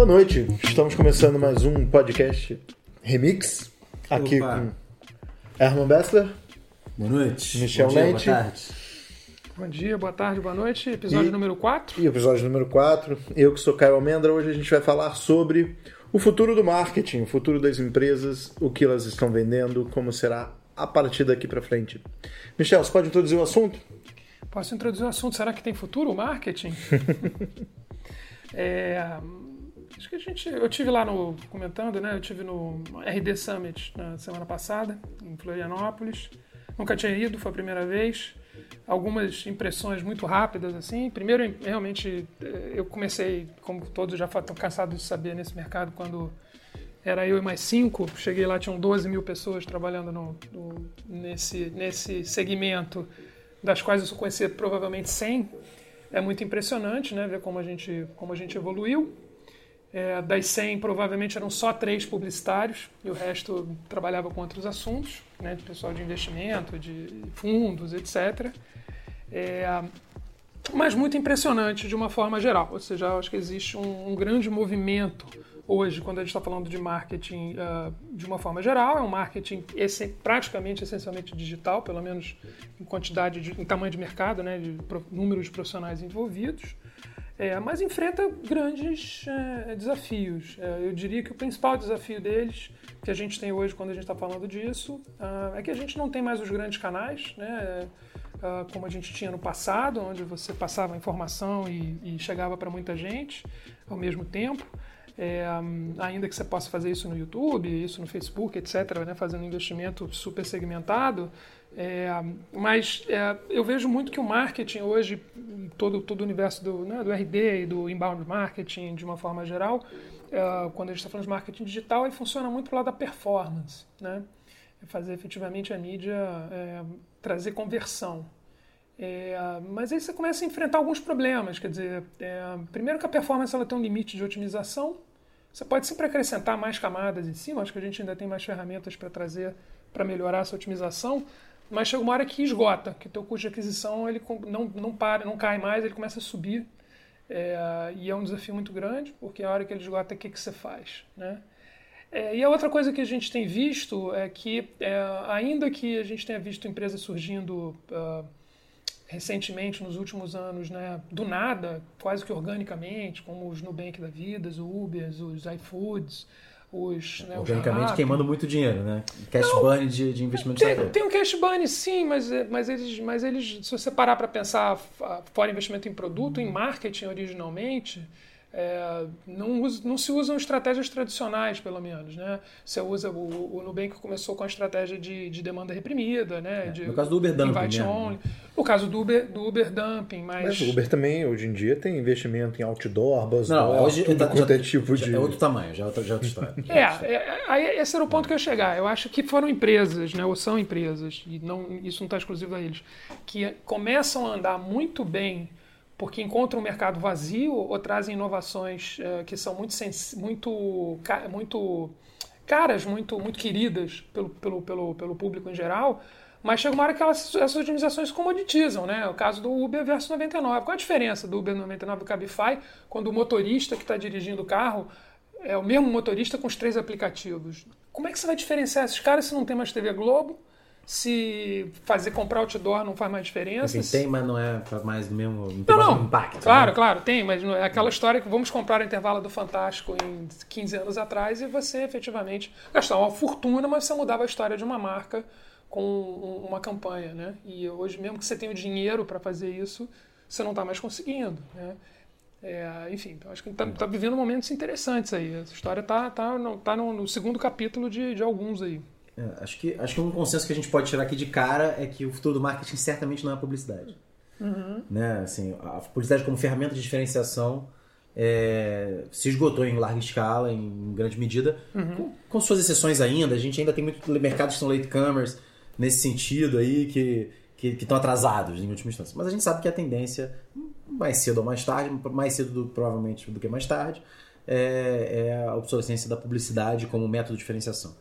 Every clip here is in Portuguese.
Boa noite, estamos começando mais um podcast Remix, aqui Opa. com Herman Bessler. Boa noite. Michel Bom dia, Lente. Boa tarde. Bom dia, boa tarde, boa noite. Episódio E- número 4. E episódio número 4, eu que sou Caio Almendra, hoje a gente vai falar sobre o futuro do marketing, o futuro das empresas, o que elas estão vendendo, como será a partir daqui para frente. Michel, você pode introduzir o assunto? Posso introduzir o assunto? Será que tem futuro o marketing? É, acho que a gente. Eu tive lá no. comentando, né? Eu tive no RD Summit na semana passada, em Florianópolis. Nunca tinha ido, foi a primeira vez. Algumas impressões muito rápidas, assim. Primeiro, realmente, eh, eu comecei, como todos já estão cansados de saber nesse mercado, quando era eu e mais cinco. Cheguei lá, tinham 12 mil pessoas trabalhando no, no- nesse, nesse segmento, das quais eu só conhecia provavelmente 100. É muito impressionante né, ver como a gente, como a gente evoluiu. É, das 100, provavelmente eram só três publicitários e o resto trabalhava com outros assuntos, né, de pessoal de investimento, de fundos, etc. É, mas muito impressionante de uma forma geral. Ou seja, acho que existe um, um grande movimento hoje, quando a gente está falando de marketing ah, de uma forma geral, é um marketing esse, praticamente, essencialmente digital, pelo menos em quantidade, de, em tamanho de mercado, né, de pro, número de profissionais envolvidos. É, mas enfrenta grandes é, desafios. É, eu diria que o principal desafio deles, que a gente tem hoje quando a gente está falando disso, ah, é que a gente não tem mais os grandes canais, né? ah, como a gente tinha no passado, onde você passava informação e, e chegava para muita gente ao mesmo tempo. É, ainda que você possa fazer isso no YouTube, isso no Facebook, etc., né, fazendo um investimento super segmentado, é, mas é, eu vejo muito que o marketing hoje, todo, todo o universo do, né, do RD e do inbound marketing de uma forma geral, é, quando a gente está falando de marketing digital, ele funciona muito pro lado da performance, né? É fazer efetivamente a mídia é, trazer conversão. É, mas aí você começa a enfrentar alguns problemas, quer dizer, primeiro que a performance ela tem um limite de otimização, você pode sempre acrescentar mais camadas em cima, acho que a gente ainda tem mais ferramentas para trazer para melhorar essa otimização, mas chega uma hora que esgota, que o teu custo de aquisição ele não, não para, não cai mais, ele começa a subir. É, e é um desafio muito grande, porque a hora que ele esgota, o que, que você faz? Né? É, e a outra coisa que a gente tem visto é que, é, ainda que a gente tenha visto empresas surgindo ah, recentemente, nos últimos anos, né, do nada, quase que organicamente, como os Nubank da vida, os Ubers, os iFoods, os... Né, os Organicamente Rappi. queimando muito dinheiro, né? Cash burn de, de investimento Tem, tem um cash burn, sim, mas, mas, eles, mas eles, se você parar para pensar f- fora investimento em produto, em marketing originalmente, é, não, usa- não se usam estratégias tradicionais, pelo menos. Né? Você usa, o, o Nubank começou com a estratégia de, de demanda reprimida, né? de, É, no caso do Uber Dumping only. No caso do Uber, do Uber Dumping, mas... Mas o Uber também, hoje em dia, tem investimento em outdoor, Não, buzzdoor, hoje tudo quanto é já- tipo já de... é outro tamanho, já é outra, já é outra história. É, é, aí esse era o ponto que eu ia chegar. Eu acho que foram empresas, né, ou são empresas, e não, isso não está exclusivo a eles, que começam a andar muito bem porque encontram um mercado vazio ou trazem inovações eh, que são muito, muito, ca- muito caras, muito, muito queridas pelo, pelo, pelo, pelo público em geral, mas chega uma hora que elas, essas otimizações se comoditizam, né? O caso do Uber versus 99. Qual a diferença do Uber 99 e do Cabify quando o motorista que está dirigindo o carro é o mesmo motorista com os três aplicativos? Como é que você vai diferenciar esses caras se não tem mais TV Globo? Se fazer comprar outdoor não faz mais diferença? Se- tem, mas não é mais mesmo, não não, impacto. Claro, né? claro, tem, mas é aquela história que vamos comprar o intervalo do Fantástico em 15 anos atrás e você efetivamente gastar uma fortuna, mas você mudava a história de uma marca com um- uma campanha, né? E hoje, mesmo que você tenha o dinheiro para fazer isso, você não está mais conseguindo, né? É, enfim, eu acho que está tá vivendo momentos interessantes aí. Essa história está tá, no, tá no, no segundo capítulo de, de alguns aí. É, acho, que, acho que um consenso que a gente pode tirar aqui de cara é que o futuro do marketing certamente não é a publicidade. Né? Assim, a publicidade como ferramenta de diferenciação é, se esgotou em larga escala, em grande medida, com, com suas exceções ainda. A gente ainda tem muitos mercados que são latecomers nesse sentido aí, que que estão atrasados em última instância. Mas a gente sabe que a tendência, mais cedo ou mais tarde, mais cedo do- provavelmente do que mais tarde, é, é a obsolescência da publicidade como método de diferenciação.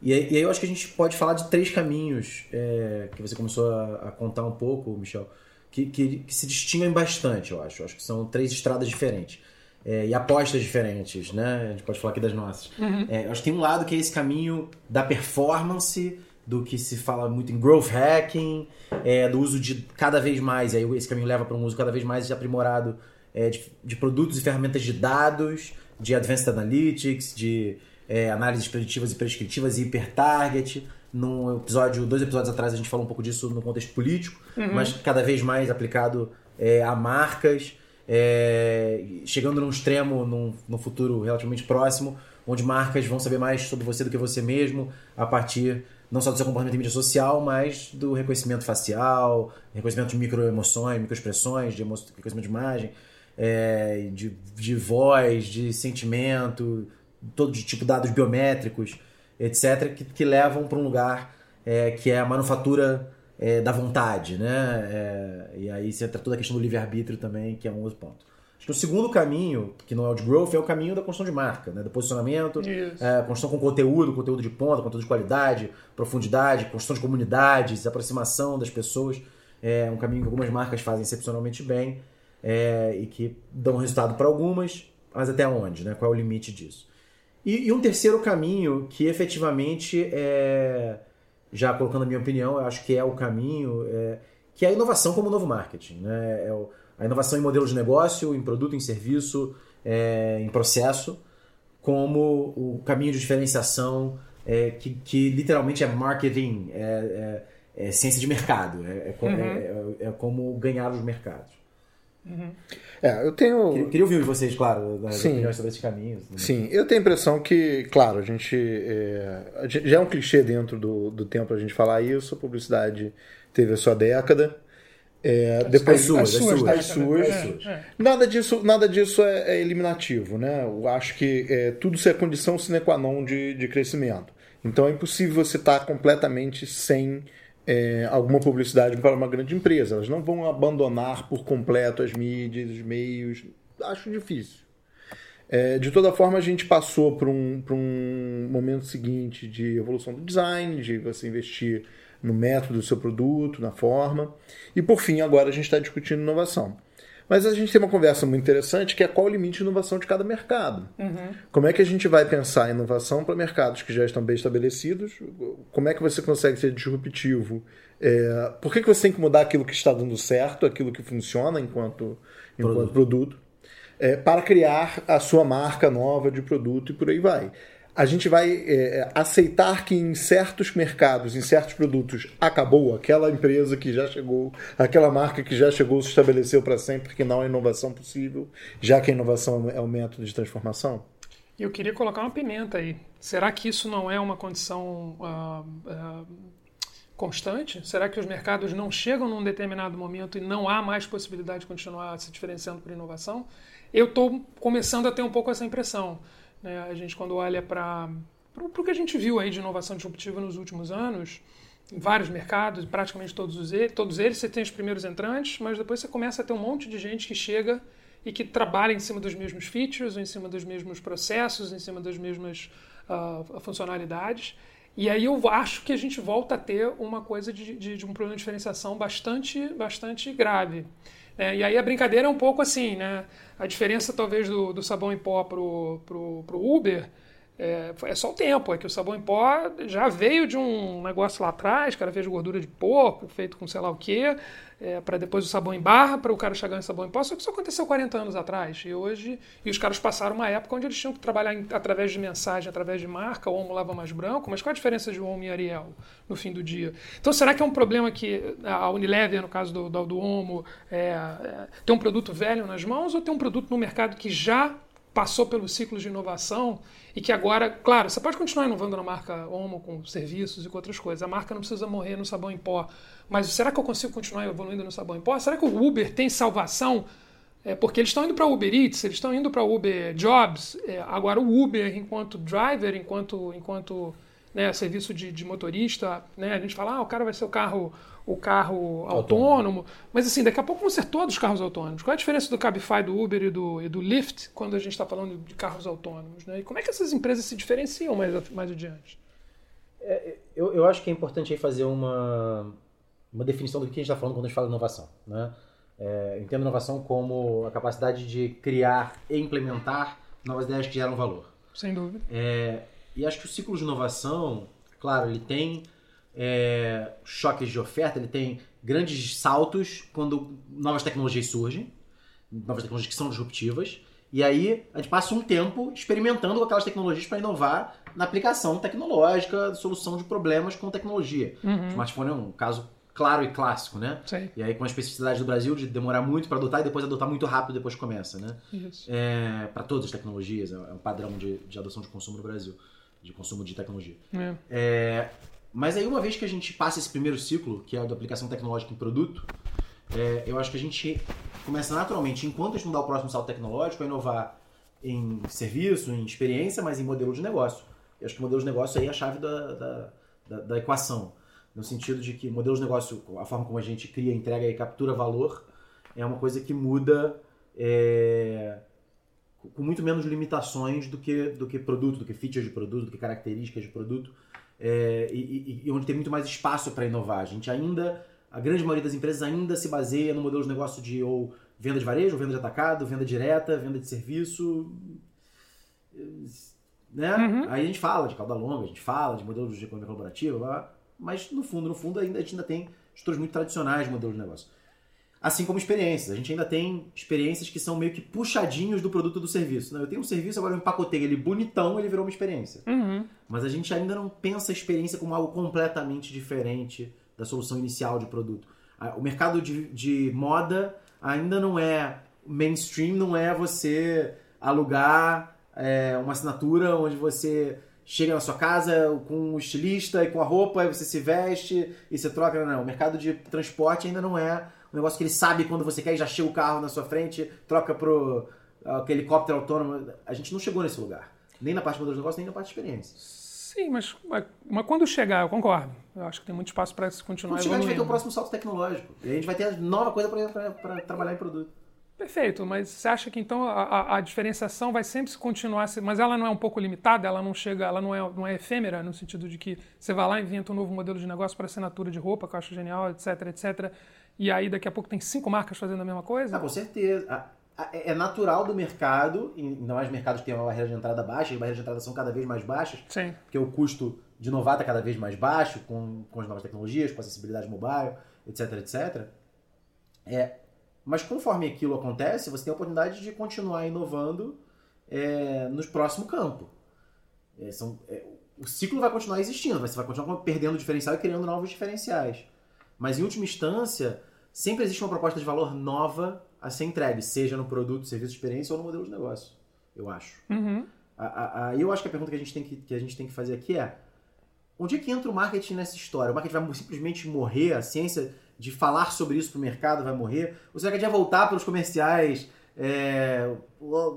E aí, e aí eu acho que a gente pode falar de três caminhos é, que você começou a, a contar um pouco, Michel, que, que, que se distinguem bastante, eu acho. Eu acho que são três estradas diferentes. é, e apostas diferentes, né? A gente pode falar aqui das nossas. Uhum. É, eu acho que tem um lado que é esse caminho da performance, do que se fala muito em growth hacking, é, do uso de cada vez mais, aí esse caminho leva para um uso cada vez mais aprimorado é, de, de produtos e ferramentas de dados, de advanced analytics, de é, análises preditivas e prescritivas e hipertarget. Num episódio, dois episódios atrás, a gente falou um pouco disso no contexto político, mas cada vez mais aplicado é, a marcas, é, chegando num extremo, num, num futuro relativamente próximo, onde marcas vão saber mais sobre você do que você mesmo, a partir não só do seu comportamento em mídia social, mas do reconhecimento facial, reconhecimento de microemoções, microexpressões, de reconhecimento de imagem, é, de, de voz, de sentimento, todo de tipo dados biométricos, etc., que, que levam para um lugar é, que é a manufatura é, da vontade, né? É, e aí você entra toda a questão do livre-arbítrio também, que é um outro ponto. Acho que o segundo caminho, que não é o de growth, é o caminho da construção de marca, né? do posicionamento, é, construção com conteúdo, conteúdo de ponta, conteúdo de qualidade, profundidade, construção de comunidades, aproximação das pessoas. É um caminho que algumas marcas fazem excepcionalmente bem é, e que dão resultado para algumas, mas até onde? Né? Qual é o limite disso? E, e um terceiro caminho que efetivamente é, já colocando a minha opinião, eu acho que é o caminho, é, que é a inovação como novo marketing. Né? É a inovação em modelo de negócio, em produto, em serviço, é, em processo, como o caminho de diferenciação é, que, que literalmente é marketing, é, é- é ciência de mercado, é, é como ganhar os mercados. É, eu tenho. Queria, queria ouvir vocês, claro, das Sim. opiniões sobre esses caminhos. né? Sim, eu tenho a impressão que, claro, a gente, é, a gente- já é um clichê dentro do, do tempo a gente falar isso, a publicidade teve a sua década. É, depois as suas, as as suas, suas. as suas. É, é. Nada disso, nada disso é, é eliminativo, né? Eu acho que é, tudo isso é condição sine qua non de, de crescimento. Então é impossível você estar completamente sem é, alguma publicidade para uma grande empresa. Elas não vão abandonar por completo as mídias, os meios. Acho difícil. É, de toda forma, a gente passou por um, por um momento seguinte de evolução do design, de você investir no método do seu produto, na forma. E por fim, agora a gente está discutindo inovação. Mas a gente tem uma conversa muito interessante que é qual o limite de inovação de cada mercado. Como é que a gente vai pensar a inovação para mercados que já estão bem estabelecidos? Como é que você consegue ser disruptivo? É, por que, que você tem que mudar aquilo que está dando certo, aquilo que funciona enquanto, enquanto produto? é, para criar a sua marca nova de produto e por aí vai. A gente vai é, aceitar que em certos mercados, em certos produtos, acabou aquela empresa que já chegou, aquela marca que já chegou, se estabeleceu para sempre, que não há inovação possível, já que a inovação é o método de transformação? Eu queria colocar uma pimenta aí. Será que isso não é uma condição ah, ah, constante? Será que os mercados não chegam num determinado momento e não há mais possibilidade de continuar se diferenciando por inovação? Eu estou começando a ter um pouco essa impressão. Né? A gente, quando olha para o que a gente viu aí de inovação disruptiva nos últimos anos, em vários mercados, praticamente todos, os, todos eles, você tem os primeiros entrantes, mas depois você começa a ter um monte de gente que chega e que trabalha em cima dos mesmos features, em cima dos mesmos processos, em cima das mesmas ah, funcionalidades. E aí eu acho que a gente volta a ter uma coisa de, de, de um problema de diferenciação bastante, bastante grave. Né? e aí a brincadeira é um pouco assim, né? A diferença talvez do, do sabão em pó pro, pro, pro Uber é, é só o tempo, é que o sabão em pó já veio de um negócio lá atrás, o cara fez gordura de porco, feito com sei lá o quê, é, para depois o sabão em barra, para o cara chegar em sabão em pó, só que isso aconteceu 40 anos atrás. E hoje, e os caras passaram uma época onde eles tinham que trabalhar em- através de mensagem, através de marca, o Homo lava mais branco, mas qual a diferença de Homo e Ariel no fim do dia? Então será que é um problema que a Unilever, no caso do, do, do Homo, é, é, tem um produto velho nas mãos ou tem um produto no mercado que já passou pelo ciclo de inovação e que agora, claro, você pode continuar inovando na marca Omo com serviços e com outras coisas. A marca não precisa morrer no sabão em pó. Mas será que eu consigo continuar evoluindo no sabão em pó? Será que o Uber tem salvação? É, porque eles estão indo para Uber Eats, eles estão indo para Uber Jobs. É, agora o Uber, enquanto driver, enquanto, enquanto né, serviço de, de motorista, né, a gente fala, ah, o cara vai ser o carro, o carro autônomo. Mas assim, daqui a pouco vão ser todos carros autônomos. Qual é a diferença do Cabify, do Uber e do, e do Lyft quando a gente está falando de carros autônomos? Né? E como é que essas empresas se diferenciam mais, mais adiante? Eu, eu acho que é importante aí fazer uma, uma definição do que a gente está falando quando a gente fala de inovação. Né? É, entendo inovação como a capacidade de criar e implementar novas ideias que geram valor. Sem dúvida. É, e acho que o ciclo de inovação, claro, ele tem é, choques de oferta, ele tem grandes saltos quando novas tecnologias surgem, novas tecnologias que são disruptivas, e aí a gente passa um tempo experimentando aquelas tecnologias para inovar na aplicação tecnológica, solução de problemas com tecnologia. Uhum. O smartphone é um caso claro e clássico, né? Sim. E aí com a especificidade do Brasil de demorar muito para adotar e depois adotar muito rápido depois começa, né? Isso. É, para todas as tecnologias, é um padrão de, de adoção de consumo no Brasil, de consumo de tecnologia. É. É, mas aí, uma vez que a gente passa esse primeiro ciclo, que é a da aplicação tecnológica em produto, é, eu acho que a gente começa naturalmente, enquanto a gente não dá o próximo salto tecnológico, a inovar em serviço, em experiência, mas em modelo de negócio. Eu acho que o modelo de negócio aí é a chave da, da, da, da equação. No sentido de que modelo de negócio, a forma como a gente cria, entrega e captura valor, é uma coisa que muda é, com muito menos limitações do que, do que produto, do que features de produto, do que características de produto, é, e, e- onde tem muito mais espaço para inovar. A gente ainda, a grande maioria das empresas ainda se baseia no modelo de negócio de ou venda de varejo, ou venda de atacado, venda direta, venda de serviço, né? Uhum. Aí a gente fala de cauda longa, a gente fala de modelos de economia colaborativa, blá, blá, mas no fundo, no fundo ainda a gente ainda tem estruturas muito tradicionais de modelo de negócio. Assim como experiências. A gente ainda tem experiências que são meio que puxadinhos do produto do serviço. né? Eu tenho um serviço, agora eu empacotei ele bonitão, ele virou uma experiência. Uhum. Mas a gente ainda não pensa a experiência como algo completamente diferente da solução inicial de produto. O mercado de, de moda ainda não é mainstream, não é você alugar é, uma assinatura onde você chega na sua casa com o estilista e com a roupa, e você se veste e você troca. Não, não. O mercado de transporte ainda não é um negócio que ele sabe quando você quer e já chega o carro na sua frente, troca pro aquele helicóptero autônomo. A gente não chegou nesse lugar. Nem na parte de modelo de negócio, nem na parte de experiência. Sim, mas, mas, mas quando chegar, eu concordo. Eu acho que tem muito espaço para se continuar Quando chegar, a gente vai ter o próximo salto tecnológico. E a gente vai ter nova coisa para trabalhar em produto. Perfeito, mas você acha que então a, a- diferenciação vai sempre se continuar, mas ela não é um pouco limitada, ela não chega, ela não é, não é efêmera, no sentido de que você vai lá e inventa um novo modelo de negócio para assinatura de roupa, que eu acho genial, etc, etc. E aí daqui a pouco tem cinco marcas fazendo a mesma coisa? Ah, com certeza. A- a- É natural do mercado, e ainda mais mercados que têm uma barreira de entrada baixa, as barreiras de entrada são cada vez mais baixas, Sim. porque o custo de inovar está cada vez mais baixo, com, com as novas tecnologias, com acessibilidade mobile, etc, etc. É, mas conforme aquilo acontece, você tem a oportunidade de continuar inovando é, no próximo campo. É, são- é, o ciclo vai continuar existindo, você vai continuar perdendo diferencial e criando novos diferenciais. Mas em última instância, sempre existe uma proposta de valor nova a ser entregue, seja no produto, serviço, experiência ou no modelo de negócio, eu acho. Uhum. A- a- Aí eu acho que a pergunta que a gente tem que, que a gente tem que fazer aqui é: onde é que entra o marketing nessa história? O marketing vai simplesmente morrer? A ciência de falar sobre isso para o mercado vai morrer? Ou será que a gente vai voltar para os comerciais é,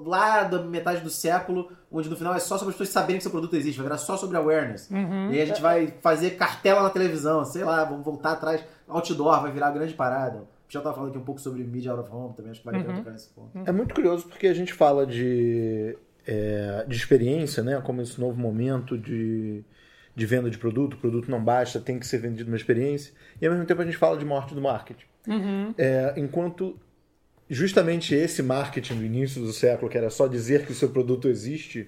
lá da metade do século, onde no final é só sobre as pessoas saberem que seu produto existe, vai virar só sobre awareness? Uhum. E aí a gente vai fazer cartela na televisão, sei lá, vamos voltar atrás, outdoor, vai virar a grande parada. Já estava falando aqui um pouco sobre media out of home também, acho que vale a pena Uhum. tocar nesse ponto. É muito curioso porque a gente fala de, é, de experiência, né? Como esse novo momento de, de venda de produto. O produto não basta, tem que ser vendido uma experiência. E ao mesmo tempo a gente fala de morte do marketing. Uhum. É, enquanto justamente esse marketing do início do século, que era só dizer que o seu produto existe,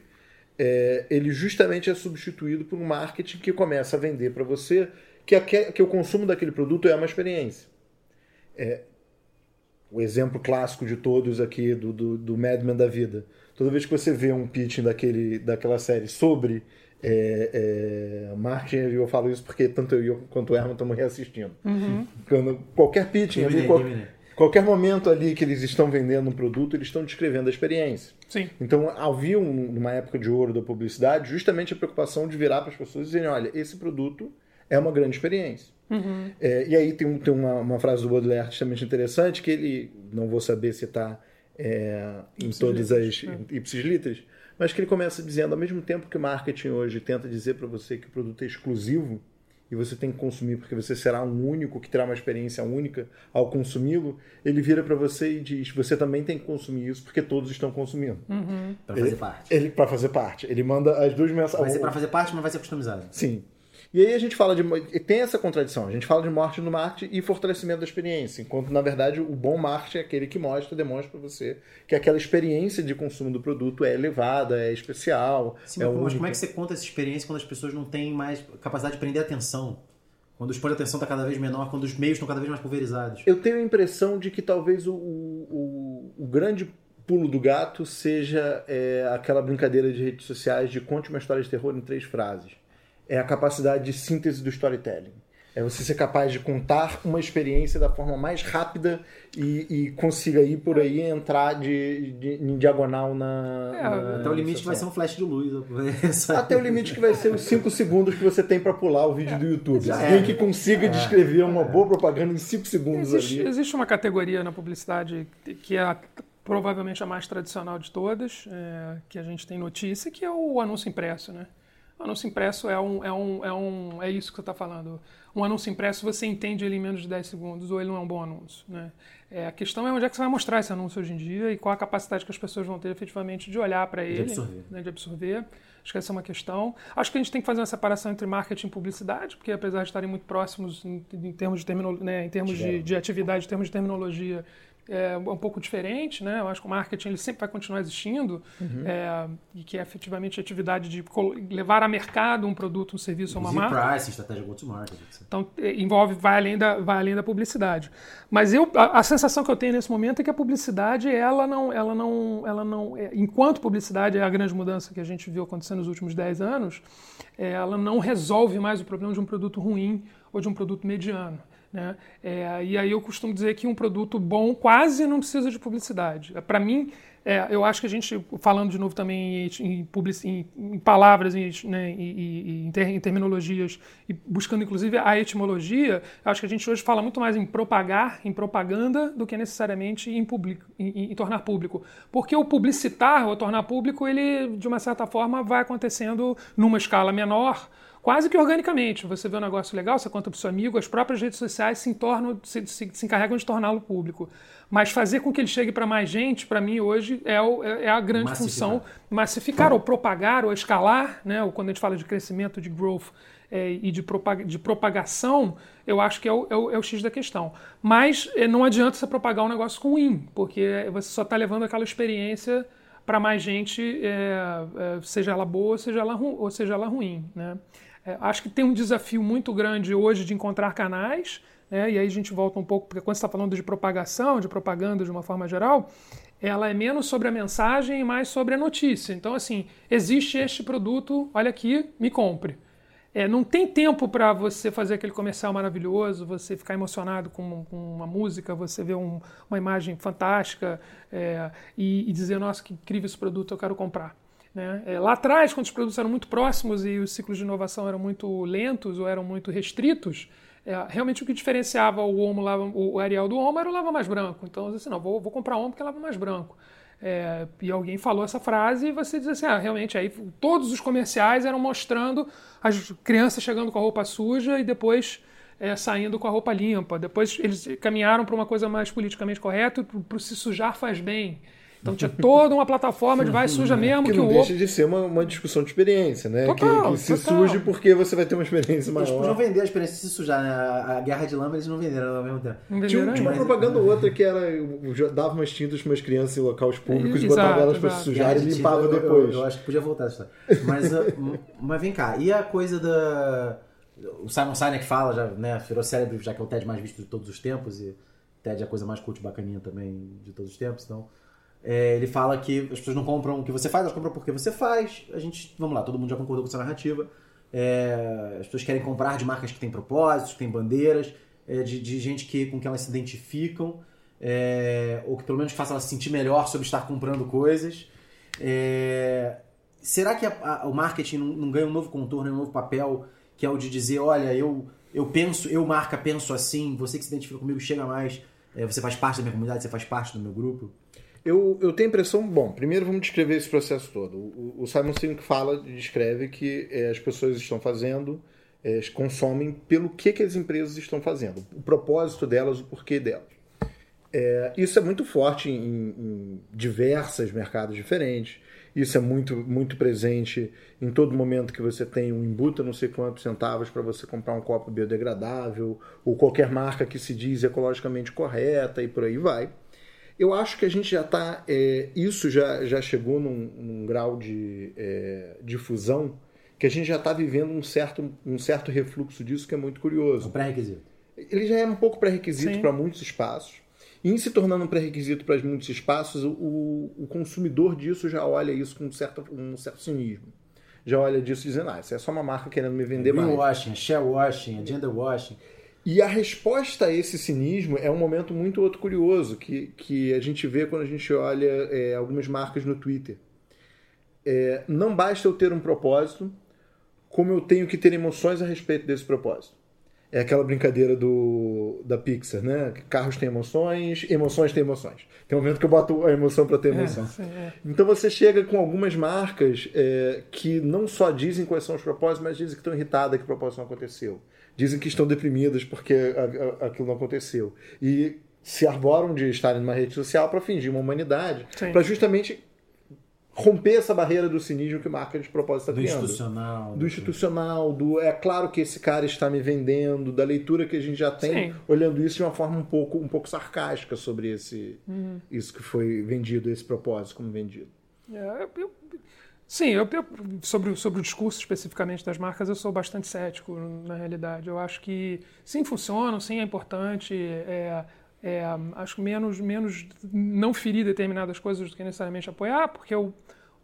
é, ele justamente é substituído por um marketing que começa a vender para você que, aque- que o consumo daquele produto é uma experiência. É, o exemplo clássico de todos aqui do, do, do Mad Men da vida. Toda vez que você vê um pitching daquele, daquela série sobre é, é, marketing, eu falo isso porque tanto eu quanto o Herman estamos reassistindo. Uhum. Quando, qualquer pitching ali, qual-. Qualquer momento ali que eles estão vendendo um produto, eles estão descrevendo a experiência. Sim. Então havia, um, numa época de ouro da publicidade, justamente a preocupação de virar para as pessoas e dizerem: olha, esse produto é uma grande experiência. Uhum. É, e aí tem, um- tem uma, uma frase do Baudelaire extremamente interessante, que ele, não vou saber se está em Ipsis todas as literis, ipsis mas que ele começa dizendo, ao mesmo tempo que o marketing hoje tenta dizer para você que o produto é exclusivo e você tem que consumir porque você será um único que terá uma experiência única ao consumi-lo, ele vira para você e diz, você também tem que consumir isso porque todos estão consumindo. Uhum. Para fazer parte. Ele para fazer parte. Ele manda as duas Vai ser mensagens. para fazer parte, mas vai ser customizado. Sim. E aí a gente fala de. Tem essa contradição. A gente fala de morte no marketing e fortalecimento da experiência. Enquanto, na verdade, o bom marketing é aquele que mostra, demonstra para você que aquela experiência de consumo do produto é elevada, é especial. Sim, é mas única. como é que você conta essa experiência quando as pessoas não têm mais capacidade de prender atenção? Quando o espanto de atenção está cada vez menor, quando os meios estão cada vez mais pulverizados? Eu tenho a impressão de que talvez o, o, o grande pulo do gato seja é, aquela brincadeira de redes sociais de conte uma história de terror em três frases. É a capacidade de síntese do storytelling. É você ser capaz de contar uma experiência da forma mais rápida e, e consiga ir por aí entrar de, de- em diagonal na. É, na Até o limite vai ser um flash de luz. Até o limite que vai ser os 5 segundos que você tem para pular o vídeo do YouTube. Já Alguém é. que consiga descrever uma boa propaganda em 5 segundos Existe, ali. existe uma categoria na publicidade que é a- provavelmente a mais tradicional de todas, é, que a gente tem notícia, que é o anúncio impresso, né? O anúncio impresso é um, é um, é um, é isso que você está falando. Um anúncio impresso você entende ele em menos de 10 segundos ou ele não é um bom anúncio, né? É, a questão é onde é que você vai mostrar esse anúncio hoje em dia e qual a capacidade que as pessoas vão ter efetivamente de olhar para ele, absorver. né, de absorver. Acho que essa é uma questão. Acho que a gente tem que fazer uma separação entre marketing e publicidade, porque apesar de estarem muito próximos em, em termos, de, termino, né, em termos de, de atividade, em termos de terminologia, é um pouco diferente, né? Eu acho que o marketing ele sempre vai continuar existindo é, e que é efetivamente a atividade de levar a mercado um produto, um serviço ou uma marca. price, estratégia go-to-market. Então eh, envolve, vai além da, vai além da publicidade. Mas eu, a, a sensação que eu tenho nesse momento é que a publicidade, ela não, ela não, ela não, é, enquanto publicidade é a grande mudança que a gente viu acontecer nos últimos 10 anos, é, ela não resolve mais o problema de um produto ruim ou de um produto mediano. Né? É, e aí eu costumo dizer que um produto bom quase não precisa de publicidade. Para mim, é, eu acho que a gente, falando de novo também em, em, em- palavras em, né, em, em terminologias, e buscando inclusive a etimologia, acho que a gente hoje fala muito mais em propagar, em propaganda, do que necessariamente em, public, em, em- em tornar público. Porque o publicitar ou tornar público, ele, de uma certa forma, vai acontecendo numa escala menor, quase que organicamente. Você vê um negócio legal, você conta para o seu amigo, as próprias redes sociais se, tornam, se, se- se encarregam de torná-lo público. Mas fazer com que ele chegue para mais gente, para mim, hoje, é, o- é- é a grande Massificar. função. Massificar, ou propagar, ou escalar, né? ou quando a gente fala de crescimento, de growth é, e de, propag de propagação, eu acho que é o, é o- é o X da questão. Mas é, não adianta você propagar um negócio ruim, porque você só está levando aquela experiência para mais gente, é, é, seja ela boa seja ela, ou seja ela ruim. Né? É, acho que tem um desafio muito grande hoje de encontrar canais, né? e aí a gente volta um pouco, porque quando você está falando de propagação, de propaganda de uma forma geral, ela é menos sobre a mensagem e mais sobre a notícia. Então, assim, existe este produto, olha aqui, me compre. É, não tem tempo para você fazer aquele comercial maravilhoso, você ficar emocionado com, com uma música, você ver um- uma imagem fantástica é, e, e dizer, nossa, que incrível esse produto, eu quero comprar. né? É, lá atrás, quando os produtos eram muito próximos e os ciclos de inovação eram muito lentos ou eram muito restritos, é, realmente o que diferenciava o Omo, o Ariel do Omo era o lava mais branco. Então, disse, não, vou, vou comprar Omo porque lava mais branco. É, e alguém falou essa frase e você diz assim, ah, realmente, aí todos os comerciais eram mostrando as crianças chegando com a roupa suja e depois é, saindo com a roupa limpa. Depois eles caminharam para uma coisa mais politicamente correta, para o se sujar faz bem. Então tinha toda uma plataforma de vai suja mesmo Que que, não o deixa outro... de ser uma, uma discussão de experiência, né? Total, que, que se total. surge porque você vai ter uma experiência Eles podiam maior. vender a experiência de se sujar, né? A a guerra de lama eles não venderam ao mesmo tempo. Não Tinha, tinha uma propaganda ou outra que era eu dava umas tintas para umas crianças em locais públicos e Exato, botava elas para se sujar e limpava tinta, depois. Eu, eu acho que podia voltar essa história. Mas, ah, mas vem cá, e a coisa da. O Simon Sinek fala, já, né? Virou cérebro, já que é o TED mais visto de todos os tempos, e TED é a coisa mais cult bacaninha também de todos os tempos, então. É, ele fala que as pessoas não compram o que você faz, elas compram porque você faz. A gente, vamos lá, todo mundo já concordou com essa narrativa. É, as pessoas querem comprar de marcas que têm propósitos, que têm bandeiras, é, de, de gente que, com quem elas se identificam, é, ou que pelo menos faça ela se sentir melhor sobre estar comprando coisas. É, será que a- a- o marketing não, não ganha um novo contorno, um novo papel, que é o de dizer, olha, eu, eu penso, eu marca penso assim, você que se identifica comigo chega mais, é, você faz parte da minha comunidade, você faz parte do meu grupo? Eu, eu tenho a impressão, bom, primeiro vamos descrever esse processo todo. O, o Simon Sinek fala, descreve que eh, as pessoas estão fazendo, eh, consomem pelo que, que as empresas estão fazendo, o propósito delas, o porquê delas. Eh, isso é muito forte em, em diversos mercados diferentes. Isso é muito, muito presente em todo momento que você tem um embuta não sei quantos centavos para você comprar um copo biodegradável, ou qualquer marca que se diz ecologicamente correta e por aí vai. Eu acho que a gente já está. É, isso já, já chegou num, num grau de é, difusão que a gente já está vivendo um certo, um certo refluxo disso que é muito curioso. Um pré-requisito. Ele já é um pouco pré-requisito para muitos espaços. E em se tornando um pré-requisito para muitos espaços, o, o, consumidor disso já olha isso com um certo, um certo cinismo. Já olha disso dizendo, ah, isso é só uma marca querendo me vender mais. Greenwashing, share washing, agenda washing. E a resposta a esse cinismo é um momento muito outro curioso que, que a gente vê quando a gente olha é, algumas marcas no Twitter. É, não basta eu ter um propósito, como eu tenho que ter emoções a respeito desse propósito. É aquela brincadeira do, da Pixar, né? Carros têm emoções, emoções têm emoções. Tem um momento que eu boto a emoção para ter é, emoção. É. Então você chega com algumas marcas é, que não só dizem quais são os propósitos, mas dizem que estão irritadas que o propósito não aconteceu dizem que estão deprimidas porque aquilo não aconteceu. E se arboram de estarem numa rede social para fingir uma humanidade, para justamente romper essa barreira do cinismo que marca de propósito está criando. Do institucional. Do institucional, do é claro que esse cara está me vendendo, da leitura que a gente já tem, Sim. olhando isso de uma forma um pouco, um pouco sarcástica sobre esse, uhum. isso que foi vendido, esse propósito como vendido. É, eu, Sim, eu, eu, sobre, sobre o discurso especificamente das marcas, eu sou bastante cético, na realidade. Eu acho que sim, funcionam, sim, é importante. É, é, acho menos, menos não ferir determinadas coisas do que necessariamente apoiar, porque o,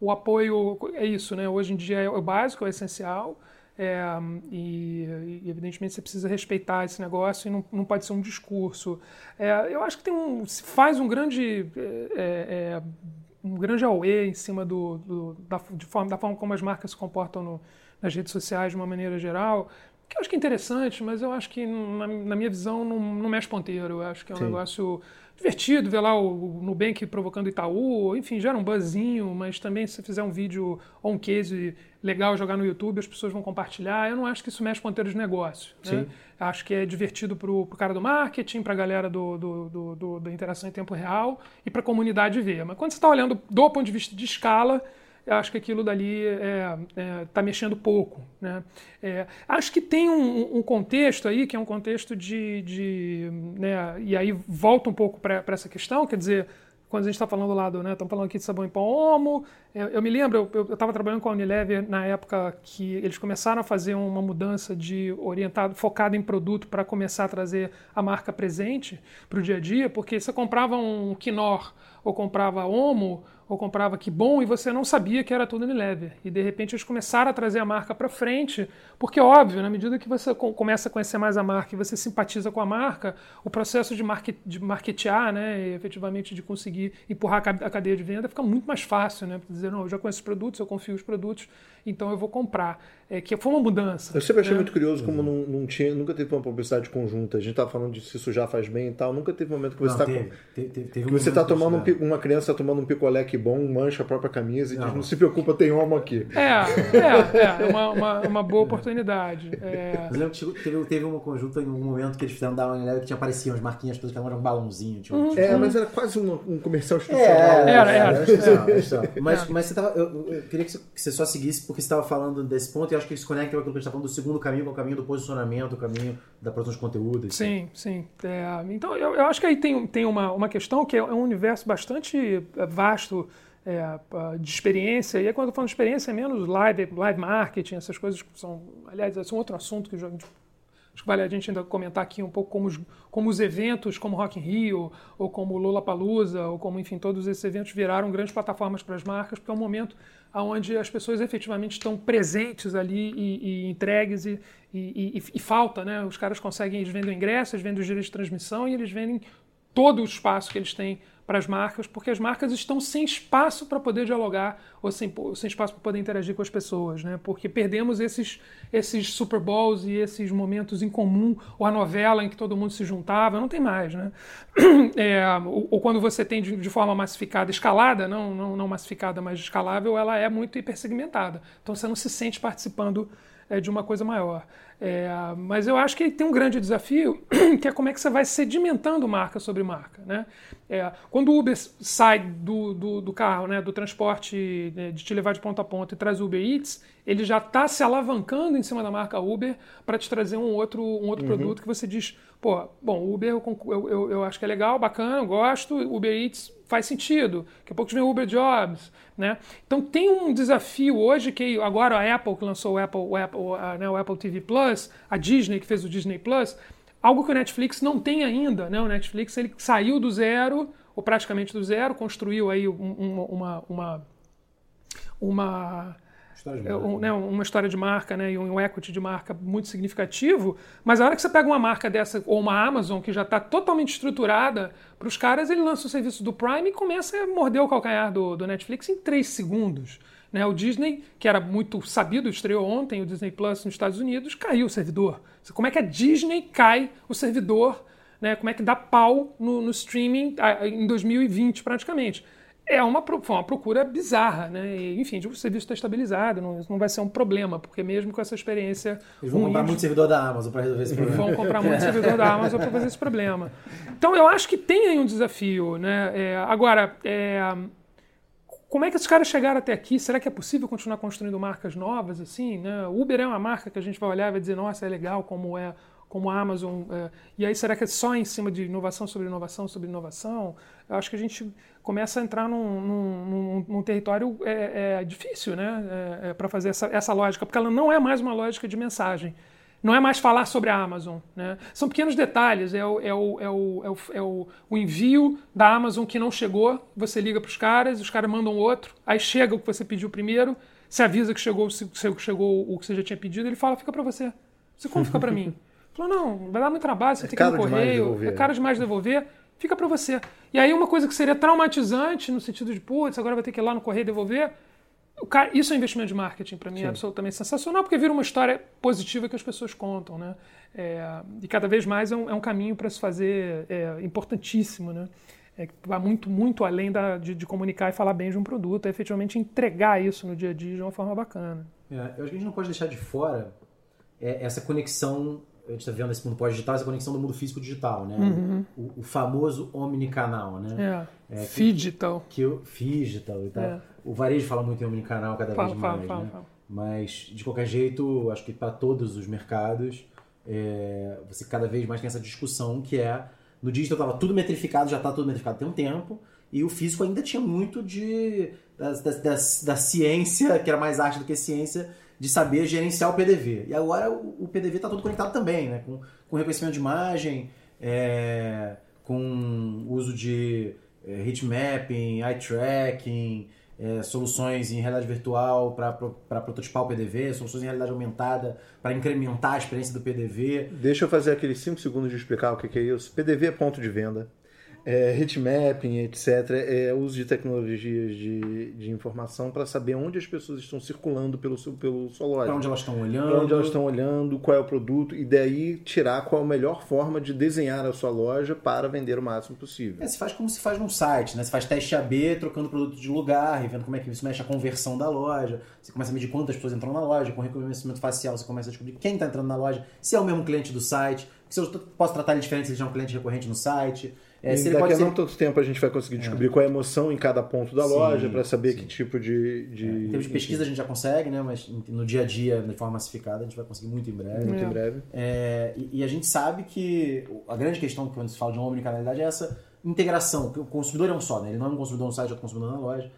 o apoio é isso, né? Hoje em dia é o básico, é o essencial. É, e, e, evidentemente você precisa respeitar esse negócio e não, não pode ser um discurso. É, eu acho que tem um, se faz um grande é, é um grande auê em cima do, do da, forma, da forma como as marcas se comportam no, nas redes sociais de uma maneira geral, que eu acho que é interessante, mas eu acho que, na, na minha visão, não, não mexe ponteiro. Eu acho que é um Sim. negócio divertido ver lá o, o Nubank provocando Itaú, enfim, gera um buzzinho, mas também se fizer um vídeo um case legal jogar no YouTube, as pessoas vão compartilhar. Eu não acho que isso mexe ponteiro de negócio. Né? Acho que é divertido para o cara do marketing, para a galera do, do, do, do, da interação em tempo real e para a comunidade ver. Mas quando você está olhando do ponto de vista de escala, eu acho que aquilo dali está é, é, tá mexendo pouco. Né? É, acho que tem um, um, contexto aí, que é um contexto de. de né, e aí volta um pouco para essa questão, quer dizer, quando a gente está falando lá do, né, estamos falando aqui de sabão em pó homo, eu, eu me lembro, eu estava trabalhando com a Unilever na época que eles começaram a fazer uma mudança de orientado, focado em produto para começar a trazer a marca presente para o dia a dia, porque você comprava um Knorr ou comprava Omo ou comprava que bom e você não sabia que era tudo Unilever. E de repente eles começaram a trazer a marca para frente, porque óbvio, na medida que você começa a conhecer mais a marca e você simpatiza com a marca, o processo de, market, de marketear, né, e efetivamente de conseguir empurrar a cadeia de venda fica muito mais fácil, né, dizer, não, eu já conheço os produtos, eu confio nos produtos, então eu vou comprar é, que foi uma mudança. Eu sempre achei né? muito curioso como não, não, tinha, nunca teve uma publicidade conjunta. A gente estava falando de se isso já faz bem e tal. Nunca teve um momento que você está que um você tá tomando um, uma criança tá tomando um picolé que bom, mancha a própria camisa e não. diz não se preocupa, tem homo aqui. É, é, é, uma, uma, uma boa oportunidade. É... Mas lembro que teve, teve uma conjunta em um momento que eles fizeram dar uma que tinha apareciam as marquinhas todas que eram um balãozinho. Tipo, uhum. É, mas era quase um, um comercial institucional. É, era, era. era. Mas, mas você tava, eu, eu queria que você só seguisse porque você estava falando desse ponto e eu acho que isso conecta com aquilo que gente está falando do segundo caminho, que é o caminho do posicionamento, o caminho da produção de conteúdo. Assim. Sim, sim. É, então, eu, eu, acho que aí tem, tem uma, uma questão que é um universo bastante é, vasto é, de experiência, e quando eu falo de experiência, é menos live, live marketing, essas coisas que são, aliás, esse é um outro assunto que acho que vale a gente ainda comentar aqui um pouco como os, como os eventos como Rock in Rio, ou como Lollapalooza, ou como, enfim, todos esses eventos viraram grandes plataformas para as marcas, porque é um momento onde as pessoas efetivamente estão presentes ali e, e entregues e, e, e, falta, né? Os caras conseguem, eles vendem o ingresso, eles vendem os direitos de transmissão e eles vendem todo o espaço que eles têm para as marcas, porque as marcas estão sem espaço para poder dialogar ou sem, sem espaço para poder interagir com as pessoas, né? Porque perdemos esses, esses Super Bowls e esses momentos em comum, ou a novela em que todo mundo se juntava, não tem mais, né? É, ou, ou, quando você tem de, de, forma massificada, escalada, não, não, não massificada, mas escalável, ela é muito hipersegmentada. Então você não se sente participando é, de uma coisa maior. É, mas eu acho que tem um grande desafio, que é como é que você vai sedimentando marca sobre marca. Né? É, quando o Uber sai do, do, do, carro, né, do transporte né, de te levar de ponto a ponto e traz o Uber Eats, ele já está se alavancando em cima da marca Uber para te trazer um outro, um outro uhum. produto que você diz, pô, bom, Uber eu, eu, eu, acho que é legal, bacana, eu gosto, Uber Eats faz sentido. Daqui a pouco vem o Uber Jobs, né? Então tem um desafio hoje que agora a Apple que lançou o Apple, o Apple, né, o Apple TV Plus, a Disney que fez o Disney Plus, algo que o Netflix não tem ainda, né? O Netflix ele saiu do zero ou praticamente do zero, construiu aí uma, uma, uma, uma é, um, né, uma história de marca né, e um equity de marca muito significativo, mas a hora que você pega uma marca dessa, ou uma Amazon, que já está totalmente estruturada para os caras, ele lança o serviço do Prime e começa a morder o calcanhar do, do Netflix em três segundos. Né? O Disney, que era muito sabido, estreou ontem, o Disney Plus nos Estados Unidos, caiu o servidor. Como é que a Disney cai o servidor? Né? Como é que dá pau no, no streaming em 2020, praticamente? É uma, foi uma procura bizarra, né? E, enfim, o serviço está estabilizado, não, não vai ser um problema, porque mesmo com essa experiência. Eles vão comprar muito servidor da Amazon para resolver esse problema. Vão comprar muito servidor da Amazon para fazer esse problema. Então eu acho que tem aí um desafio, né? É, agora, é, como é que esses caras chegaram até aqui? Será que é possível continuar construindo marcas novas assim? Né? Uber é uma marca que a gente vai olhar e vai dizer, nossa, é legal como é como a Amazon. É, e aí, será que é só em cima de inovação sobre inovação sobre inovação? Eu acho que a gente começa a entrar num, num, num território é, é, difícil né? É, é para fazer essa, essa lógica, porque ela não é mais uma lógica de mensagem. Não é mais falar sobre a Amazon. Né? São pequenos detalhes. É o, é, o, é, o, é, o, é o, envio da Amazon que não chegou, você liga para os caras, os caras mandam outro, aí chega o que você pediu primeiro, se avisa que chegou, se, chegou o que você já tinha pedido, ele fala, fica para você. Você como fica para mim? Falou, não, vai dar muito trabalho, você é tem que ir no correio, é caro demais devolver, fica para você. E aí uma coisa que seria traumatizante, no sentido de, putz, agora vai ter que ir lá no correio devolver, Cara, isso é investimento de marketing para mim, é absolutamente sensacional, porque vira uma história positiva que as pessoas contam, né? É, e cada vez mais é um, é um caminho para se fazer é, importantíssimo, né? É, vai muito, muito além da, de, de, comunicar e falar bem de um produto, é efetivamente entregar isso no dia a dia de uma forma bacana. É, eu acho que a gente não pode deixar de fora é, essa conexão a gente está vendo esse mundo pós-digital, essa conexão do mundo físico-digital, né? Uhum. O, o, famoso omnicanal, né? É. é Figital. Que, que, Figital e tal. É. O varejo fala muito em omnicanal cada fala, vez mais, fala, né? Fala, Mas, de qualquer jeito, acho que para todos os mercados, é, você cada vez mais tem essa discussão que é, no digital estava tudo metrificado, já está tudo metrificado tem um tempo, e o físico ainda tinha muito de da, da, da, da ciência, que era mais arte do que ciência, de saber gerenciar o PDV. E agora o, PDV está todo conectado também, né? com, com reconhecimento de imagem, é, com uso de é, heat mapping, eye tracking, é, soluções em realidade virtual para prototipar o PDV, soluções em realidade aumentada para incrementar a experiência do PDV. Deixa eu fazer aqueles 5 segundos de explicar o que é isso. PDV é ponto de venda é, hitmapping, etc., é uso de tecnologias de, de informação para saber onde as pessoas estão circulando pelo, seu, pelo sua loja. Para onde elas estão olhando. Para onde elas estão olhando, qual é o produto, e daí tirar qual é a melhor forma de desenhar a sua loja para vender o máximo possível. É, se faz como se faz num site, né? Você faz teste AB, trocando produto de lugar, e vendo como é que isso mexe a conversão da loja. Você começa a medir quantas pessoas entram na loja, com reconhecimento facial você começa a descobrir quem está entrando na loja, se é o mesmo cliente do site, se eu posso tratar ele diferente se ele já é um cliente recorrente no site. É, se daqui a não tanto tempo a gente vai conseguir descobrir é. qual é a emoção em cada ponto da sim, loja para saber sim. que tipo de. de... É. Em termos de pesquisa a gente já consegue, né? Mas no dia a dia, de forma massificada, a gente vai conseguir muito em breve. Muito em é. breve. É, e, e, a gente sabe que a grande questão quando se fala de omnicanalidade é essa integração. O consumidor é um só, né? Ele não é um consumidor no site, é um consumidor na loja.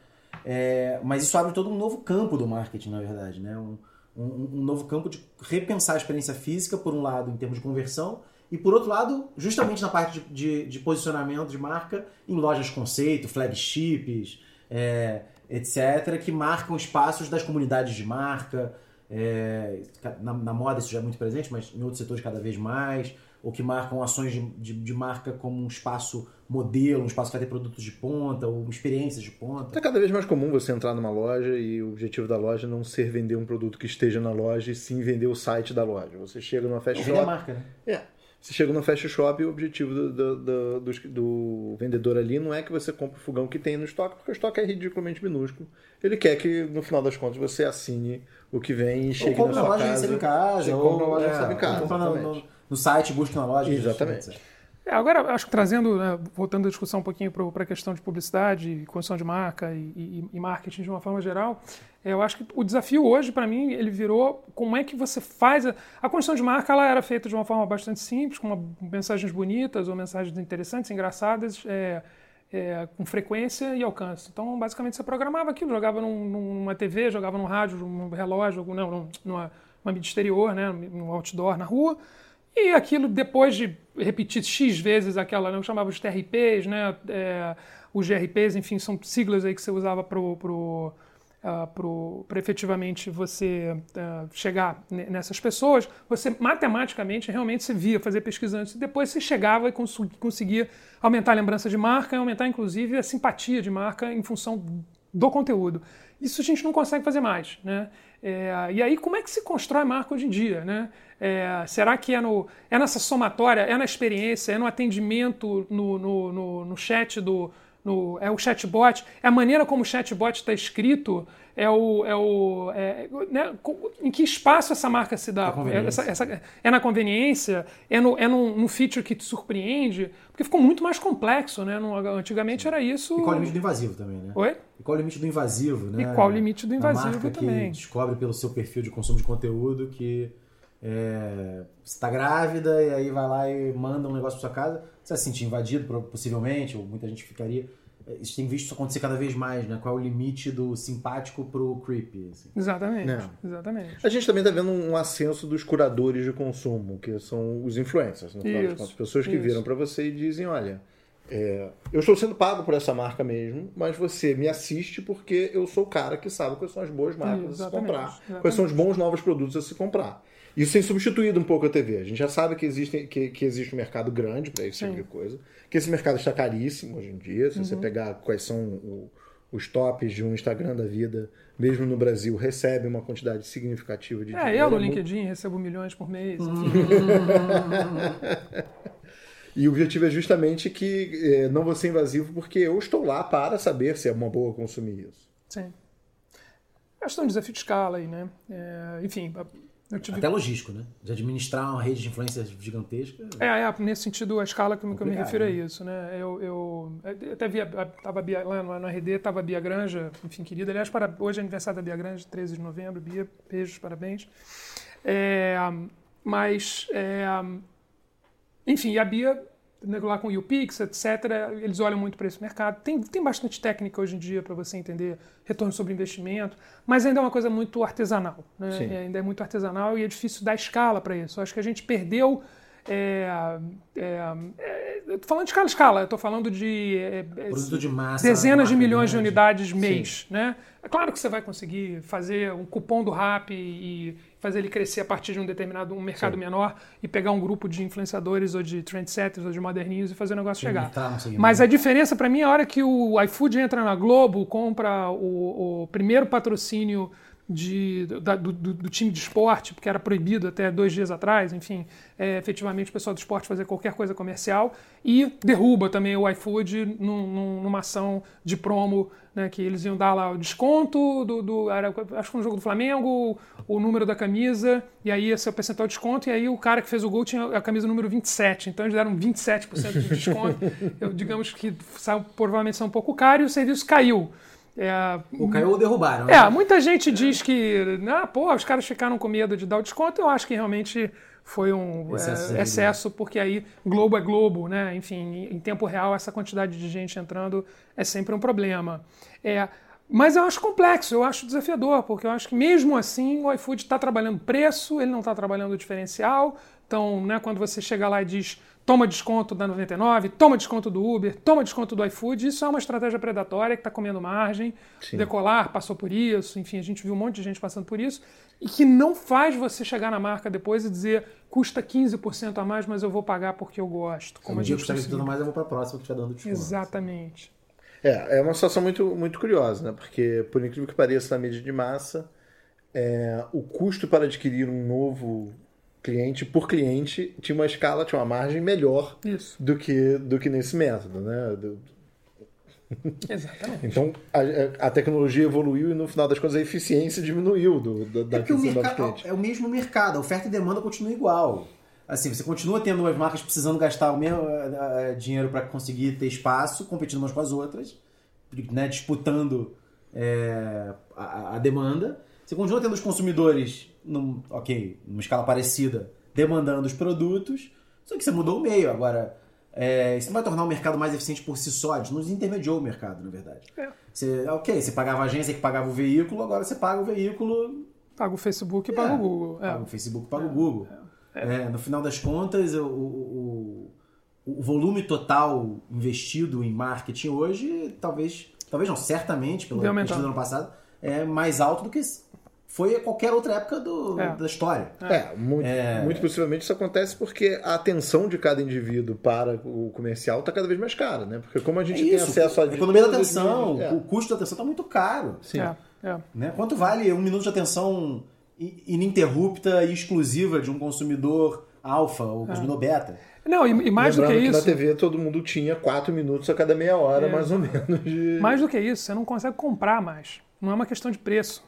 É, mas isso abre todo um novo campo do marketing, na verdade, né? Um, um, um novo campo de repensar a experiência física, por um lado, em termos de conversão, e por outro lado, justamente na parte de, de, de posicionamento de marca, em lojas conceito, flagships, é, etc., que marcam espaços das comunidades de marca. É, na, na, moda isso já é muito presente, mas em outros setores cada vez mais. Ou que marcam ações de, de, de marca como um espaço modelo, um espaço que vai ter produtos de ponta, ou experiências de ponta. É cada vez mais comum você entrar numa loja e o objetivo da loja não ser vender um produto que esteja na loja, e sim vender o site da loja. Você chega numa festa. Vender a marca, né? É. Você chega no Fast Shop e o objetivo do, do, do, do, do vendedor ali não é que você compre o fogão que tem no estoque, porque o estoque é ridiculamente minúsculo. Ele quer que, no final das contas, você assine o que vem e chegue ou na na sua loja casa. recebe em casa, ou compra na loja é, recebe em casa. compra no site, busca na loja. Exatamente. É, agora, acho que trazendo, né, voltando a discussão um pouquinho para a questão de publicidade, construção de marca e, e- e marketing de uma forma geral, é, eu acho que o desafio hoje, para mim, ele virou como é que você faz. A, a construção de marca ela era feita de uma forma bastante simples, com uma- mensagens bonitas ou mensagens interessantes, engraçadas, é, é, com frequência e alcance. Então, basicamente, você programava aquilo, jogava num- numa TV, jogava num rádio, num relógio, não, num- numa, numa mídia exterior, né, num outdoor na rua. E aquilo, depois de repetir X vezes aquela, né, eu chamava de TRPs, né, é, os GRPs, enfim, são siglas aí que você usava para pro, ah, pro, pra efetivamente você ah, chegar ne- nessas pessoas, você matematicamente realmente você via fazer pesquisa antes e depois você chegava e cons- conseguia aumentar a lembrança de marca aumentar inclusive a simpatia de marca em função do conteúdo. Isso a gente não consegue fazer mais, né? É, e aí como é que se constrói marca hoje em dia, né? É, será que é, no, é nessa somatória, é na experiência, é no atendimento, no, no, no, no chat do, no, é o chatbot, é a maneira como o chatbot está escrito, é o. É, o é, né, em que espaço essa marca se dá? A conveniência. Essa- essa- é na conveniência? É, no, é num, num feature que te surpreende? Porque ficou muito mais complexo, né? No- antigamente era isso. E qual é o limite do invasivo também, né? Oi? E qual é o limite do invasivo, né? E qual o limite do Da invasivo marca também. que descobre pelo seu perfil de consumo de conteúdo que é, você está grávida e aí vai lá e manda um negócio para sua casa, você vai se sentir invadido, possivelmente, ou muita gente ficaria. É, Isso tem visto isso acontecer cada vez mais, né? Qual é o limite do simpático pro creepy? assim. Exatamente. Exatamente. A gente também está vendo um ascenso dos curadores de consumo, que são os influencers, no final contas. Pessoas que isso. viram para você e dizem, olha, é, eu estou sendo pago por essa marca mesmo, mas você me assiste porque eu sou o cara que sabe quais são as boas marcas a se comprar, exatamente. quais são os bons novos produtos a se comprar. Isso tem substituído um pouco a TV. A gente já sabe que existe, que, que existe um mercado grande para esse tipo Sim. de coisa, que esse mercado está caríssimo hoje em dia. Se Uhum. você pegar quais são o- os tops de um Instagram da vida, mesmo no Brasil, recebe uma quantidade significativa de É, dinheiro. eu no É LinkedIn recebo milhões por mês. Uhum. enfim. E o objetivo é justamente que eh, não vou ser invasivo, porque eu estou lá para saber se é uma boa consumir isso. Sim. Acho que tem um desafio de escala aí, né? É, enfim, tive. Até logístico, né? De administrar uma rede de influências gigantesca. É, é, nesse sentido, a escala que, eu- me refiro é né? isso, né? Eu, eu, eu até via, tava Bia, lá no, no RD, estava a Bia Granja, enfim, querida. Aliás, para, hoje é aniversário da Bia Granja, 13 de novembro. Bia, beijos, parabéns. É, mas, é, enfim, a Bia, lá com o UPix, etc., eles olham muito para esse mercado. Tem, tem bastante técnica hoje em dia para você entender retorno sobre investimento, mas ainda é uma coisa muito artesanal. Né? É, ainda é muito artesanal e é difícil dar escala para isso. Eu acho que a gente perdeu. É, é, eu tô falando de escala, escala, eu tô falando de é, de massa. dezenas de milhões de unidades mês, né? É claro que você vai conseguir fazer um cupom do Rap e fazer ele crescer a partir de um determinado um mercado Sim. menor e pegar um grupo de influenciadores ou de trendsetters ou de moderninhos e fazer o negócio chegar. Entrar no segmento. Mas a diferença para mim é a hora que o iFood entra na Globo, compra o, o primeiro patrocínio de, da- do, do- time de esporte, porque era proibido até dois dias atrás, enfim, é, efetivamente o pessoal do esporte fazer qualquer coisa comercial, e derruba também o iFood num- num- numa ação de promo, né, que eles iam dar lá o desconto do, do- era, acho que no jogo do Flamengo, o número da camisa, e aí ia ser o percentual de desconto, e aí o cara que fez o gol tinha a camisa número 27, então eles deram 27% de desconto, Eu, digamos que saiu, provavelmente saiu um pouco caro, e o serviço caiu. É, O caiu ou derrubaram. né? é, muita gente diz que, ah, pô, os caras ficaram com medo de dar o desconto. Eu acho que realmente foi um Excesso é, excesso, porque aí Globo é Globo, né? Enfim, em tempo real, essa quantidade de gente entrando é sempre um problema. É, mas eu acho complexo, eu acho desafiador, porque eu acho que mesmo assim o iFood está trabalhando preço, ele não está trabalhando o diferencial. Então, né, quando você chega lá e diz toma desconto da 99, toma desconto do Uber, toma desconto do iFood, isso é uma estratégia predatória que está comendo margem. Sim. Decolar passou por isso, enfim, a gente viu um monte de gente passando por isso, e que não faz você chegar na marca depois e dizer custa 15% a mais, mas eu vou pagar porque eu gosto. Como Um a dia gente custaria conseguiu. tudo mais, eu vou pra próxima que estiver dando desconto. Exatamente. É, é uma situação muito, muito curiosa, né? Porque, por incrível que pareça, na mídia de massa, é, o custo para adquirir um novo cliente por cliente tinha uma escala, tinha uma margem melhor Isso. do que, do que nesse método, né? Do- Exatamente. Então a, a tecnologia evoluiu e no final das contas a eficiência diminuiu do, do, da É o mercado é o mesmo mercado, a oferta e demanda continua igual. Assim, você continua tendo as marcas precisando gastar o mesmo eh, dinheiro para conseguir ter espaço, competindo umas com as outras, né, disputando eh, a, a demanda. Você continua tendo os consumidores, num, ok, numa escala parecida, demandando os produtos, só que você mudou o meio. Agora, eh, isso não vai tornar o mercado mais eficiente por si só, nos intermediou o mercado, na verdade. É. Você, ok, você pagava a agência que pagava o veículo, agora você paga o veículo Paga o Facebook e paga É. o Google. É. paga o Facebook, paga o Google. É, no final das contas, o, o, o, o volume total investido em marketing hoje, talvez, talvez não, certamente, pelo pesquisa do ano passado, é mais alto do que foi a qualquer outra época do, É. da história. É, muito, muito possivelmente isso acontece porque a atenção de cada indivíduo para o comercial está cada vez mais cara, né? Porque como a É gente tem isso, acesso a a economia da atenção, é. o custo da atenção está muito caro. Sim. É, é. Né? Quanto vale um minuto de atenção ininterrupta e exclusiva de um consumidor alfa ou consumidor beta? Não, e, e mais do que Lembrando que, isso. na TV todo mundo tinha 4 minutos a cada meia hora, mais ou menos. De... Mais do que isso, você não consegue comprar mais. Não é uma questão de preço.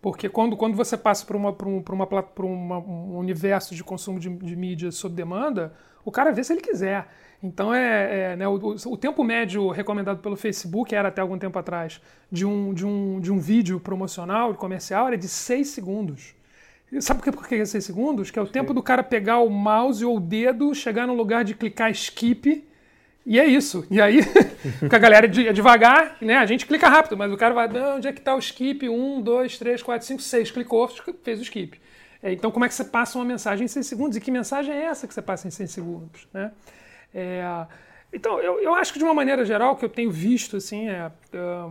Porque quando, quando você passa por, uma, por, um, por, uma, por uma- um universo de consumo de, de mídia sob demanda, o cara vê se ele quiser. Então, é, é, né, o, o- tempo médio recomendado pelo Facebook, era até algum tempo atrás, de um, de um, de um vídeo promocional, comercial, era de 6 segundos. E Sabe por que, por que é 6 segundos? Que é o tempo do cara pegar o mouse ou o dedo, chegar no lugar de clicar skip e é isso. E aí, porque a galera é de- devagar, né? A gente clica rápido, mas o cara vai, "Não, onde é que tá o skip? Um, dois, três, quatro, cinco, seis. Clicou, fez o skip. É, então, como é que você passa uma mensagem em 6 segundos? E que mensagem é essa que você passa em 6 segundos? Né? É, então, eu, eu acho que de uma maneira geral, que eu tenho visto, assim, é. é,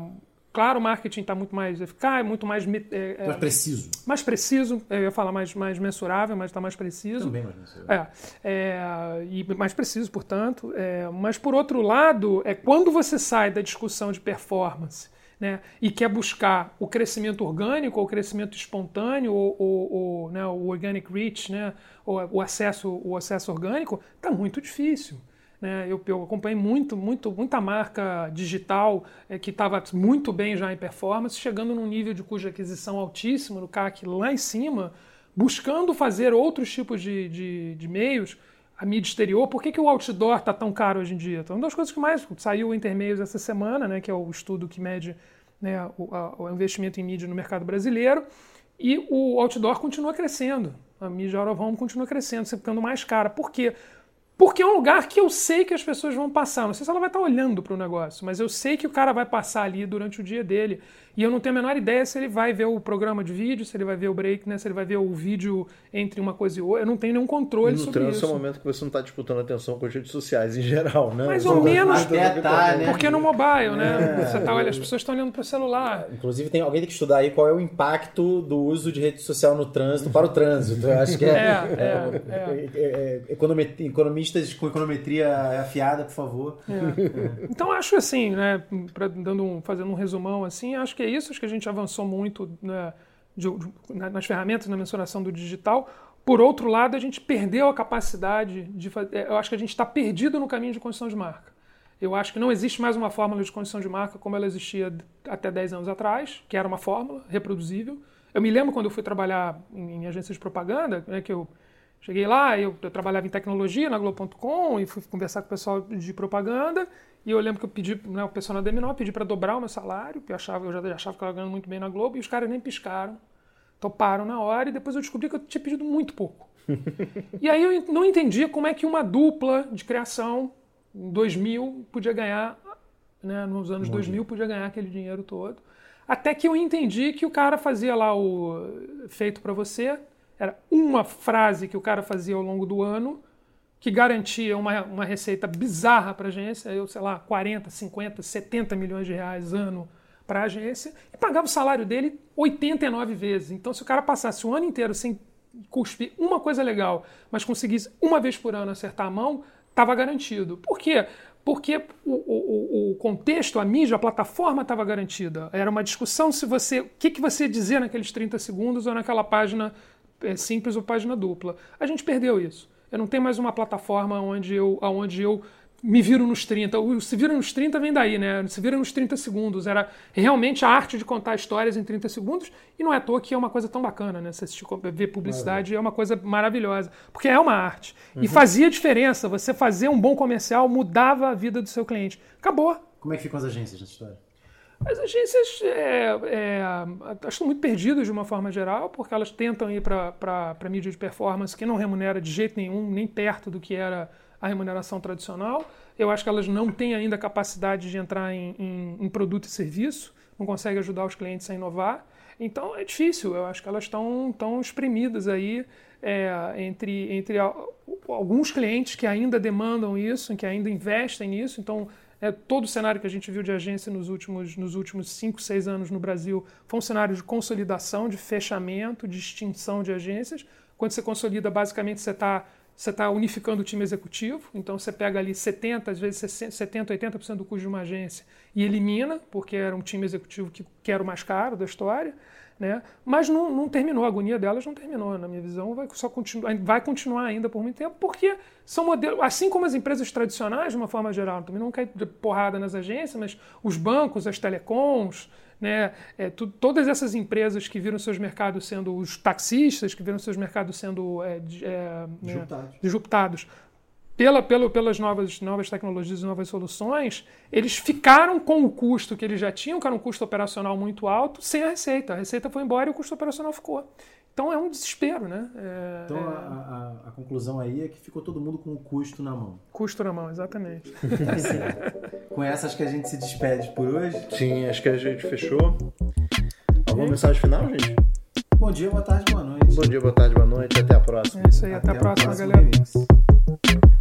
claro, o marketing está muito mais eficaz, muito mais. é, é, Mais preciso. mais preciso, eu ia falar mais, mais mensurável, mas está mais preciso. Também mais preciso. É, é, e mais preciso, portanto. É, mas, por outro lado, é quando você sai da discussão de performance né, e quer buscar o crescimento orgânico, ou o crescimento espontâneo, ou, ou- ou, né, o organic reach, né, ou o acesso, o acesso orgânico, está muito difícil. Né? Eu, eu acompanhei muito, muito, muita marca digital é, que estava muito bem já em performance, chegando num nível de cuja aquisição altíssimo, no CAC lá em cima, buscando fazer outros tipos de, de, de meios, a mídia exterior. Por que, que o outdoor está tão caro hoje em dia? Então, uma das coisas que mais saiu o Intermeios essa semana, né, que é o estudo que mede né, o, a- o investimento em mídia no mercado brasileiro, e o outdoor continua crescendo. A mídia out of home continua crescendo, sempre ficando mais cara. Por quê? Porque é um lugar que eu sei que as pessoas vão passar. Não sei se ela vai estar olhando para o negócio, mas eu sei que o cara vai passar ali durante o dia dele. E eu não tenho a menor ideia se ele vai ver o programa de vídeo, se ele vai ver o break, né? se ele vai ver o vídeo entre uma coisa e outra. Eu não tenho nenhum controle no sobre trânsito é isso. um momento que você não está disputando atenção com as redes sociais em geral, né? Mais ou das menos. Até tá, né? Porque no mobile, né? Você tá, olha, as pessoas estão olhando para o celular. Inclusive, tem, alguém tem que estudar aí qual é o impacto do uso de rede social no trânsito para o trânsito. Eu acho que é. É, é, é, é, economistas com econometria afiada, por favor. Então acho assim, né, pra, dando um, fazendo um resumão assim, acho que é isso, acho que a gente avançou muito né, de- de- na- nas ferramentas na mensuração do digital. Por outro lado, a gente perdeu a capacidade de fazer. Eu acho que a gente está perdido no caminho de construção de marca. Eu acho que não existe mais uma fórmula de construção de marca como ela existia até 10 anos atrás, que era uma fórmula reproduzível. Eu me lembro quando eu fui trabalhar em, em agência de propaganda, né, que eu cheguei lá, eu, eu trabalhava em tecnologia na Globo.com e fui conversar com o pessoal de propaganda. E eu lembro que eu pedi, né, o pessoal na Deminol pedi para dobrar o meu salário, porque eu, achava, eu já achava que eu estava ganhando muito bem na Globo, e os caras nem piscaram. Toparam na hora e depois eu descobri que eu tinha pedido muito pouco. e aí eu não entendia como é que uma dupla de criação em 2000 podia ganhar, né, nos anos 2000 podia ganhar aquele dinheiro todo. Até que eu entendi que o cara fazia lá o feito para você, era uma frase que o cara fazia ao longo do ano, que garantia uma, uma receita bizarra para a agência, eu sei lá, 40, 50, 70 milhões de reais ano para a agência, e pagava o salário dele 89 vezes. Então, se o cara passasse o ano inteiro sem cuspir uma coisa legal, mas conseguisse uma vez por ano acertar a mão, estava garantido. Por quê? Porque o, o, o contexto, a mídia, a plataforma estava garantida. Era uma discussão se você. O que, que você ia dizer naqueles 30 segundos ou naquela página simples ou página dupla. A gente perdeu isso. Eu não tenho mais uma plataforma onde eu, onde eu me viro nos 30. O se vira nos 30 vem daí, né? Se vira nos 30 segundos. Era realmente a arte de contar histórias em 30 segundos. E não é à toa que é uma coisa tão bacana, né? Você assistir, ver publicidade é uma coisa maravilhosa. Porque é uma arte. Uhum. E fazia diferença. Você fazer um bom comercial mudava a vida do seu cliente. Acabou. Como é que ficam as agências nessa história? As agências é, é, estão muito perdidas de uma forma geral, porque elas tentam ir para a mídia de performance que não remunera de jeito nenhum, nem perto do que era a remuneração tradicional. Eu acho que elas não têm ainda capacidade de entrar em, em, em produto e serviço, não conseguem ajudar os clientes a inovar. Então é difícil, eu acho que elas estão tão espremidas aí é, entre, entre alguns clientes que ainda demandam isso, que ainda investem nisso. Então, é, todo o cenário que a gente viu de agência nos últimos, nos últimos cinco, seis anos no Brasil foi um cenário de consolidação, de fechamento, de extinção de agências. Quando você consolida, basicamente você está você está unificando o time executivo, então você pega ali 70, às vezes 70, 80% do custo de uma agência e elimina, porque era um time executivo que, que era o mais caro da história, né? mas não, não terminou, a agonia delas não terminou, na minha visão, vai, só continu, vai continuar ainda por muito tempo, porque são modelos, assim como as empresas tradicionais, de uma forma geral, também não cai porrada nas agências, mas os bancos, as telecoms, né? É, tu, todas essas empresas que viram seus mercados sendo os taxistas, que viram seus mercados sendo é, é, né, disruptados pela, pela, pelas novas, novas tecnologias e novas soluções, eles ficaram com o custo que eles já tinham, que era um custo operacional muito alto, sem a receita. A receita foi embora e o custo operacional ficou. Então é um desespero, né? É, então é... A, a, a, conclusão aí é que ficou todo mundo com o custo na mão. Custo na mão, exatamente. Tá com essas que a gente se despede por hoje. Sim, acho que a gente fechou. Alguma e... mensagem final, gente? Bom dia, boa tarde, boa noite. Bom dia, boa tarde, boa noite. Até a próxima. É isso aí, até, até a próxima, próxima galera.